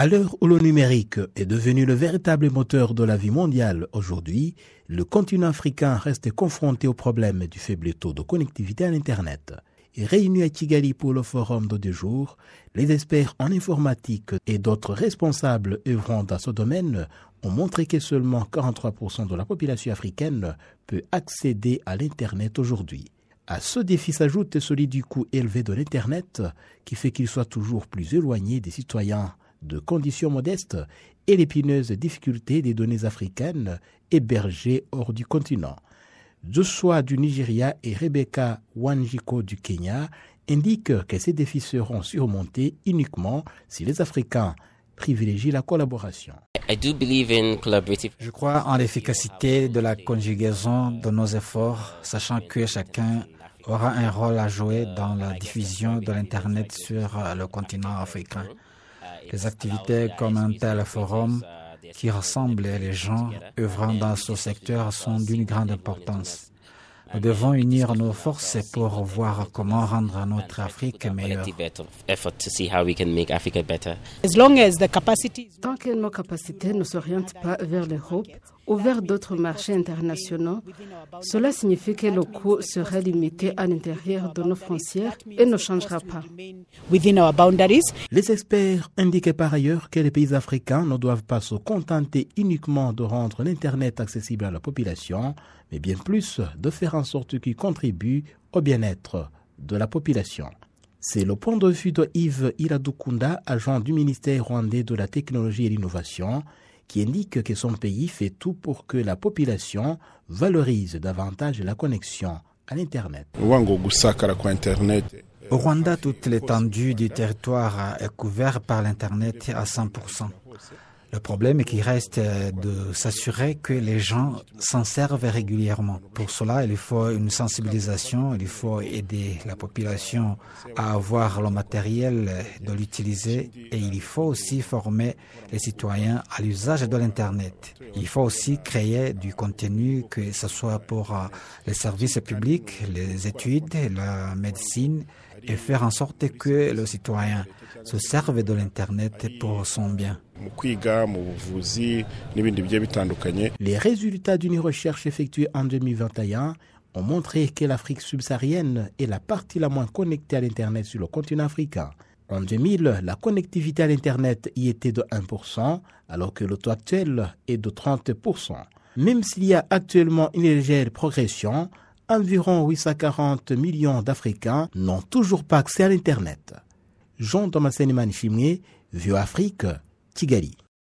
À l'heure où le numérique est devenu le véritable moteur de la vie mondiale aujourd'hui, le continent africain reste confronté au problème du faible taux de connectivité à l'Internet. Et réunis à Kigali pour le forum de deux jours, les experts en informatique et d'autres responsables œuvrant dans ce domaine ont montré que seulement 43% de la population africaine peut accéder à l'Internet aujourd'hui. À ce défi s'ajoute celui du coût élevé de l'Internet, qui fait qu'il soit toujours plus éloigné des citoyens de conditions modestes et l'épineuse difficulté des données africaines hébergées hors du continent. Joshua du Nigeria et Rebecca Wanjiko du Kenya indiquent que ces défis seront surmontés uniquement si les Africains privilégient la collaboration. Je crois en l'efficacité de la conjugaison de nos efforts, sachant que chacun aura un rôle à jouer dans la diffusion de l'Internet sur le continent africain. Les activités comme un tel forum qui rassemble les gens œuvrant dans ce secteur sont d'une grande importance. Nous devons unir nos forces pour voir comment rendre notre Afrique meilleure. Tant que nos capacités ne s'orientent pas vers l'Europe ou vers d'autres marchés internationaux, cela signifie que le coût sera limité à l'intérieur de nos frontières et ne changera pas. Les experts indiquent par ailleurs que les pays africains ne doivent pas se contenter uniquement de rendre l'Internet accessible à la population, mais bien plus de faire en sorte qu'il contribue au bien-être de la population. C'est le point de vue de Yves Iradukunda, agent du ministère rwandais de la technologie et l'innovation, qui indique que son pays fait tout pour que la population valorise davantage la connexion à l'Internet. Au Rwanda, toute l'étendue du territoire est couverte par l'Internet à 100%. Le problème est qu'il reste de s'assurer que les gens s'en servent régulièrement. Pour cela, il faut une sensibilisation, il faut aider la population à avoir le matériel de l'utiliser et il faut aussi former les citoyens à l'usage de l'Internet. Il faut aussi créer du contenu, que ce soit pour les services publics, les études, la médecine, et faire en sorte que le citoyen se serve de l'Internet pour son bien. Les résultats d'une recherche effectuée en 2021 ont montré que l'Afrique subsaharienne est la partie la moins connectée à l'Internet sur le continent africain. En 2000, la connectivité à l'Internet y était de 1%, alors que le taux actuel est de 30%. Même s'il y a actuellement une légère progression, environ 840 millions d'Africains n'ont toujours pas accès à l'Internet. Jean Thomas Manichimé, Vieux Afrique, Kigali.